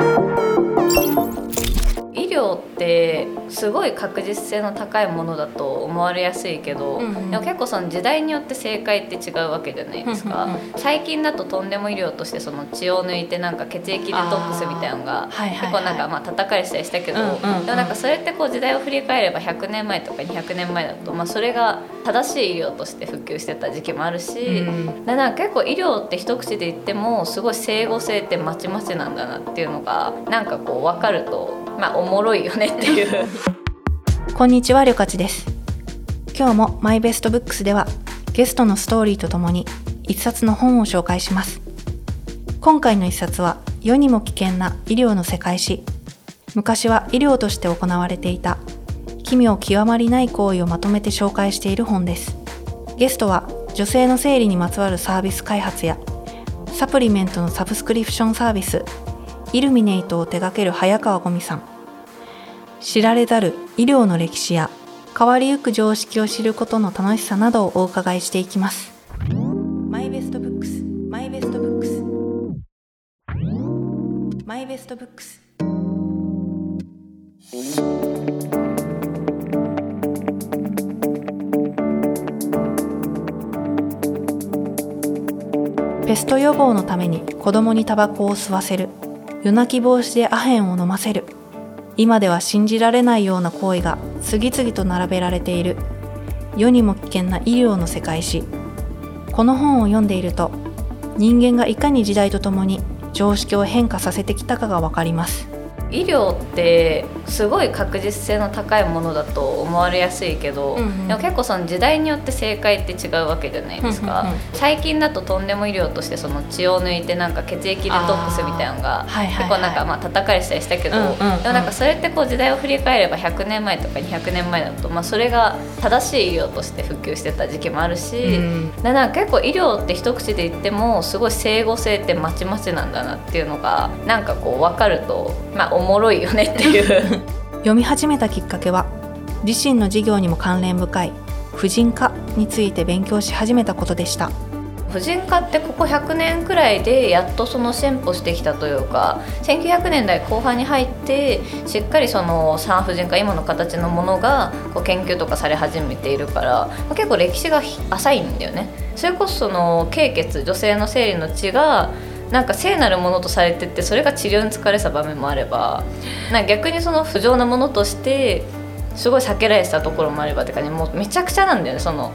医療ってすごい確実性の高いものだと思われやすいけど、うんうん。でも結構その時代によって正解って違うわけじゃないですか、うんうん最近だととんでも医療としてその血を抜いてなんか血液デトックスみたいなのが結構なんかまあ叩かれてたりしたけど、うんうんうん。でもなんかそれってこう時代を振り返れば100年前とか200年前だと、まあ、それが正しい医療として普及してた時期もあるし、うんでなんか結構医療って一口で言ってもすごい整合性ってまちまちなんだなっていうのがなん。かこう分かるとまあおもろいよねっていう。こんにちは、りょかちです。今日もマイベストブックスではゲストのストーリーとともに一冊の本を紹介します。今回の一冊は世にも危険な医療の世界史。昔は医療として行われていた奇妙極まりない行為をまとめて紹介している本です。ゲストは女性の生理にまつわるサービス開発やサプリメントのサブスクリプションサービスイルミネイトを手掛けるハヤカワ五味さん。知られざる医療の歴史や変わりゆく常識を知ることの楽しさなどをお伺いしていきます。マイベストブックスマイベストブックス。マイベストブックス。ペスト予防のために子供にタバコを吸わせる。夜泣き防止でアヘンを飲ませる。今では信じられないような行為が次々と並べられている。世にも危険な医療の世界史。この本を読んでいると人間がいかに時代とともに常識を変化させてきたかが分かります。医療ってすごい確実性の高いものだと思われやすいけど、うんうん。でも結構その時代によって正解って違うわけじゃないですか、うんうんうん。最近だととんでも医療としてその血を抜いてなんか血液デトックスみたいなのが結構なんかまあ叩かれてたりしたけど、うんうんうん。でもなんかそれってこう時代を振り返れば100年前とか200年前だと、まあ、それが正しい医療として普及してた時期もあるし、うん。でなんか結構医療って一口で言ってもすごい整合性ってまちまちなんだなっていうのがなんかこう分かるとまあおもろいよねっていう。読み始めたきっかけは自身の事業にも関連深い婦人科について勉強し始めたことでした。婦人科ってここ100年くらいでやっとその進歩してきたというか1900年代後半に入ってしっかりその産婦人科今の形のものがこう研究とかされ始めているからまあ結構歴史が浅いんだよね。それこそその経血女性の生理の血がなんか聖なるものとされててそれが治療に疲れた場面もあればなんか逆にその不浄なものとしてすごい避けられてたところもあればってかねもうめちゃくちゃなんだよねその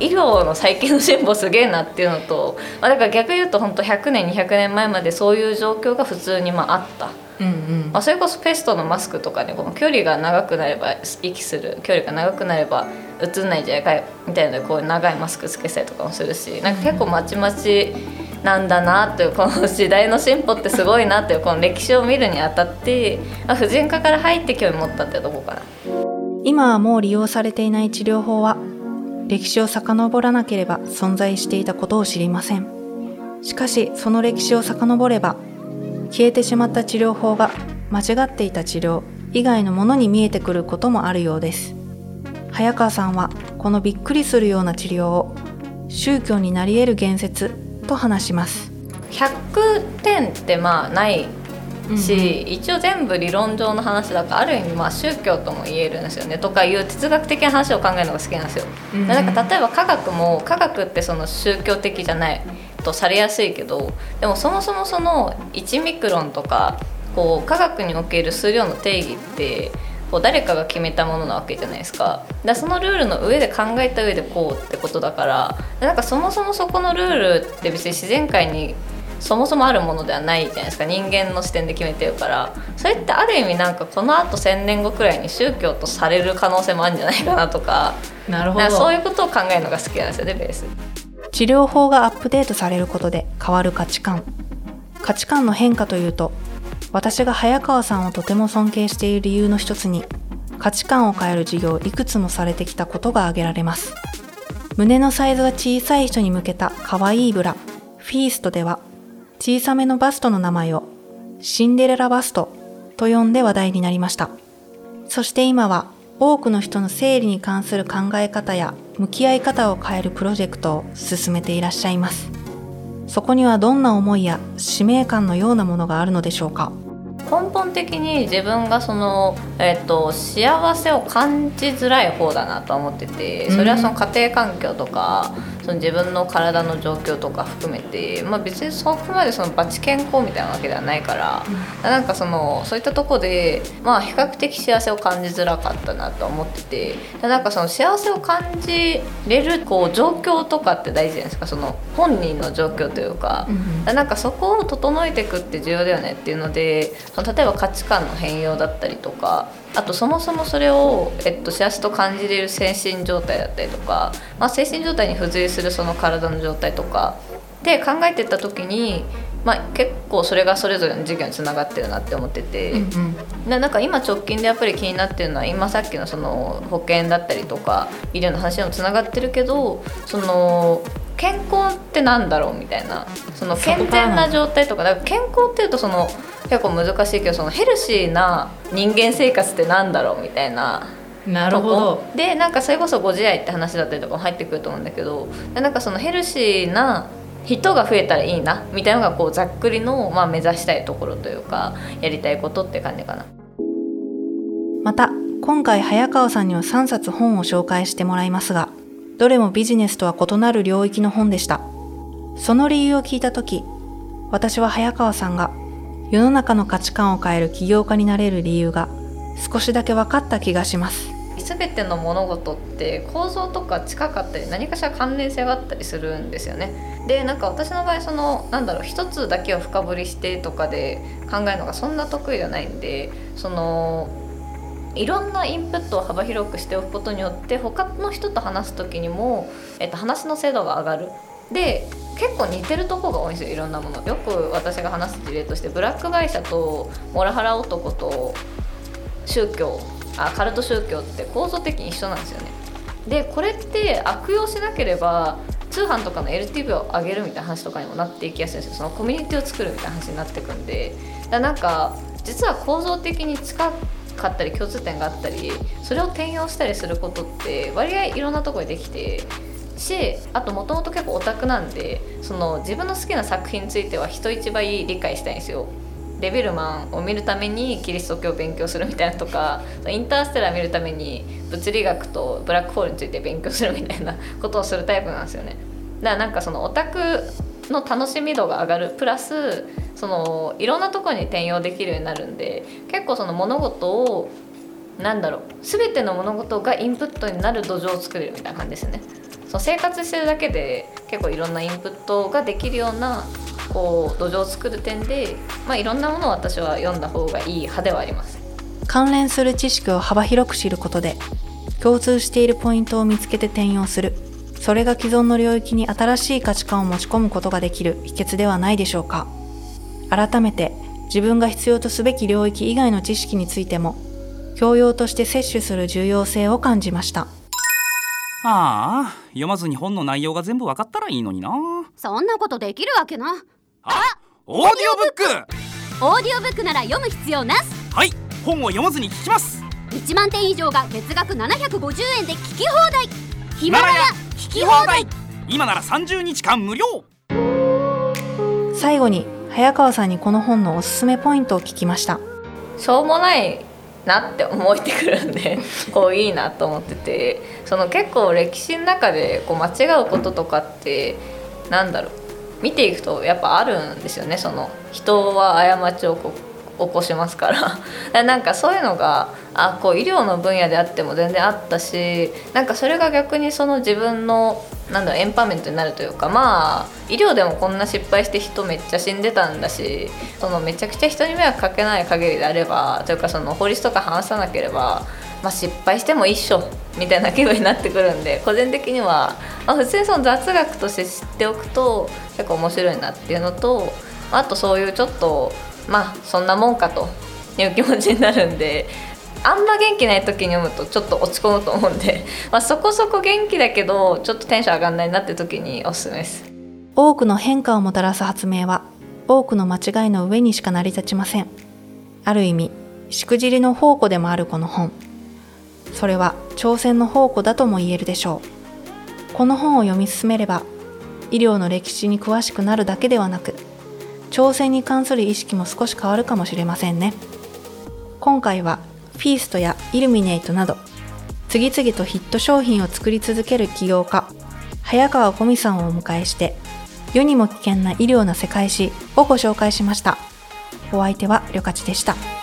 医療の最近の進歩すげえなっていうのと、まあ、だから逆に言うと本当100年200年前までそういう状況が普通にまああった、うんうん。まあ、それこそペストのマスクとかねこの距離が長くなれば息する距離が長くなればうつんないんじゃないかみたいなこう長いマスクつけたりとかもするしなんか結構まちまちなんだなというこの時代の進歩ってすごいなというこの歴史を見るにあたって、あ、婦人科から入って興味持ったってとこかな。今はもう利用されていない治療法は歴史を遡らなければ存在していたことを知りませんしかしその歴史を遡れば消えてしまった治療法が間違っていた治療以外のものに見えてくることもあるようです早川さんはこのびっくりするような治療を宗教になり得る言説と話します。100点ってまあないし、一応全部理論上の話だからある意味まあ宗教とも言えるんですよね。とかいう哲学的な話を考えるのが好きなんですよ。うんなんか例えば科学も科学ってその宗教的じゃないとされやすいけどでもそもそもその1ミクロンとかこう科学における数量の定義ってこう誰かが決めたものなわけじゃないですか。だそのルールの上で考えた上でこうってことだからなんかそもそもそこのルールって別に自然界にそもそもあるものではないじゃないですか。人間の視点で決めてるから。それってある意味なんかこのあと1,000年後くらいに宗教とされる可能性もあるんじゃないかなとか。なるなんかそういうことを考えるのが好きなんですよねベース。治療法がアップデートされることで変わる価値観。価値観の変化というと私が早川さんをとても尊敬している理由の一つに価値観を変える事業をいくつもされてきたことが挙げられます。胸のサイズが小さい人に向けた可愛いブラフィーストでは小さめのバストの名前をシンデレラバストと呼んで話題になりました。そして今は多くの人の生理に関する考え方や向き合い方を変えるプロジェクトを進めていらっしゃいます。そこにはどんな思いや使命感のようなものがあるのでしょうか。根本的に自分がその、えーと、幸せを感じづらい方だなと思っててそれはその家庭環境とか、その自分の体の状況とか含めて、まあ、別にそこまでそのバチ健康みたいなわけではないから、うん、なんかそのそういったとこで、まあ、比較的幸せを感じづらかったなと思っててなんかその幸せを感じれるこう状況とかって大事じゃないですか。その本人の状況というか、うん、なんかそこを整えていくって重要だよねっていうのでその例えば価値観の変容だったりとかあとそもそもそれを、えっと、幸せと感じれる精神状態だったりとか、まあ、精神状態に付随するその体の状態とかで考えてった時に、まあ、結構それがそれぞれの授業につながってるなって思ってて、うんうん、なんか今直近でやっぱり気になってるのは今さっきのその保険だったりとか医療の話にもつながってるけどその健康ってなんだろうみたいなその健全な状態とかだから健康っていうとその結構難しいけどそのヘルシーな人間生活ってなんだろうみたいななるほど。でなんかそれこそご自愛って話だったりとかも入ってくると思うんだけどなんかそのヘルシーな人が増えたらいいなみたいなのがこうざっくりの、まあ、目指したいところというかやりたいことって感じかな。また今回早川さんには3冊本を紹介してもらいますがどれもビジネスとは異なる領域の本でした。その理由を聞いた時私は早川さんが世の中の価値観を変える起業家になれる理由が少しだけ分かった気がします全ての物事って構造とか近かったり何かしら関連性があったりするんですよねでなんか私の場合そのなんだろう一つだけを深掘りしてとかで考えるのがそんな得意じゃないんでそのいろんなインプットを幅広くしておくことによって他の人と話す時にも、えっと、話の精度が上がる。で結構似てるとこが多いんですよいろんなもの。よく私が話す事例としてブラック会社とモラハラ男と宗教あカルト宗教って構造的に一緒なんですよね。でこれって悪用しなければ通販とかの LTV を上げるみたいな話とかにもなっていきやすいんですよ。そのコミュニティを作るみたいな話になってくんで。だなんか実は構造的に近かったり共通点があったりそれを転用したりすることって割合いろんなところでできてしあともともと結構オタクなんでその自分の好きな作品については人一倍理解したいんですよ。デビルマンを見るためにキリスト教を勉強するみたいなとかインターステラー見るために物理学とブラックホールについて勉強するみたいな ことをするタイプなんですよね。だからなんかそのオタクの楽しみ度が上がるプラスそのいろんなところに転用できるようになるんで結構その物事をなんだろう全ての物事がインプットになる土壌を作れるみたいな感じですね。その生活してるだけで結構いろんなインプットができるようなこう土壌を作る点で、まあ、いろんなものを私は読んだ方がいい派ではあります。関連する知識を幅広く知ることで共通しているポイントを見つけて転用する。それが既存の領域に新しい価値観を持ち込むことができる秘訣ではないでしょうか。改めて自分が必要とすべき領域以外の知識についても教養として摂取する重要性を感じました。ああ読まずに本の内容が全部わかったらいいのにな。そんなことできるわけな。あオーディオブック。オーディオブックなら読む必要なしはい本を読まずに聞きます。1万点以上が月額750円で聞き放題。ヒマラヤ聞き放題。今なら30日間無料。最後に早川さんにこの本のおすすめポイントを聞きました。しょうもないなって思えてくるんで こういいなと思っててその結構歴史の中でこう間違うこととかってなんだろう見ていくとやっぱあるんですよね。その人は過ちを起こします から。なんかそういうのがあこう医療の分野であっても全然あったしなんかそれが逆にその自分のなんだエンパメントになるというかまあ医療でもこんな失敗して人めっちゃ死んでたんだしそのめちゃくちゃ人に迷惑かけない限りであればというかその法律とか話さなければ、まあ、失敗しても一緒みたいな気分になってくるんで個人的には、まあ、普通にその雑学として知っておくと結構面白いなっていうのとあとそういうちょっとまあそんなもんかという気持ちになるんであんま元気ない時に読むとちょっと落ち込むと思うんで、まあ、そこそこ元気だけどちょっとテンション上がんないなって時におすすめです。多くの変化をもたらす発明は多くの間違いの上にしか成り立ちません。ある意味しくじりの宝庫でもあるこの本。それは挑戦の宝庫だとも言えるでしょう。この本を読み進めれば医療の歴史に詳しくなるだけではなく挑戦に関する意識も少し変わるかもしれませんね今回はフィーストやイルミネイトなど次々とヒット商品を作り続ける起業家早川小美さんをお迎えして世にも危険な医療の世界史をご紹介しましたお相手はりょかちでした。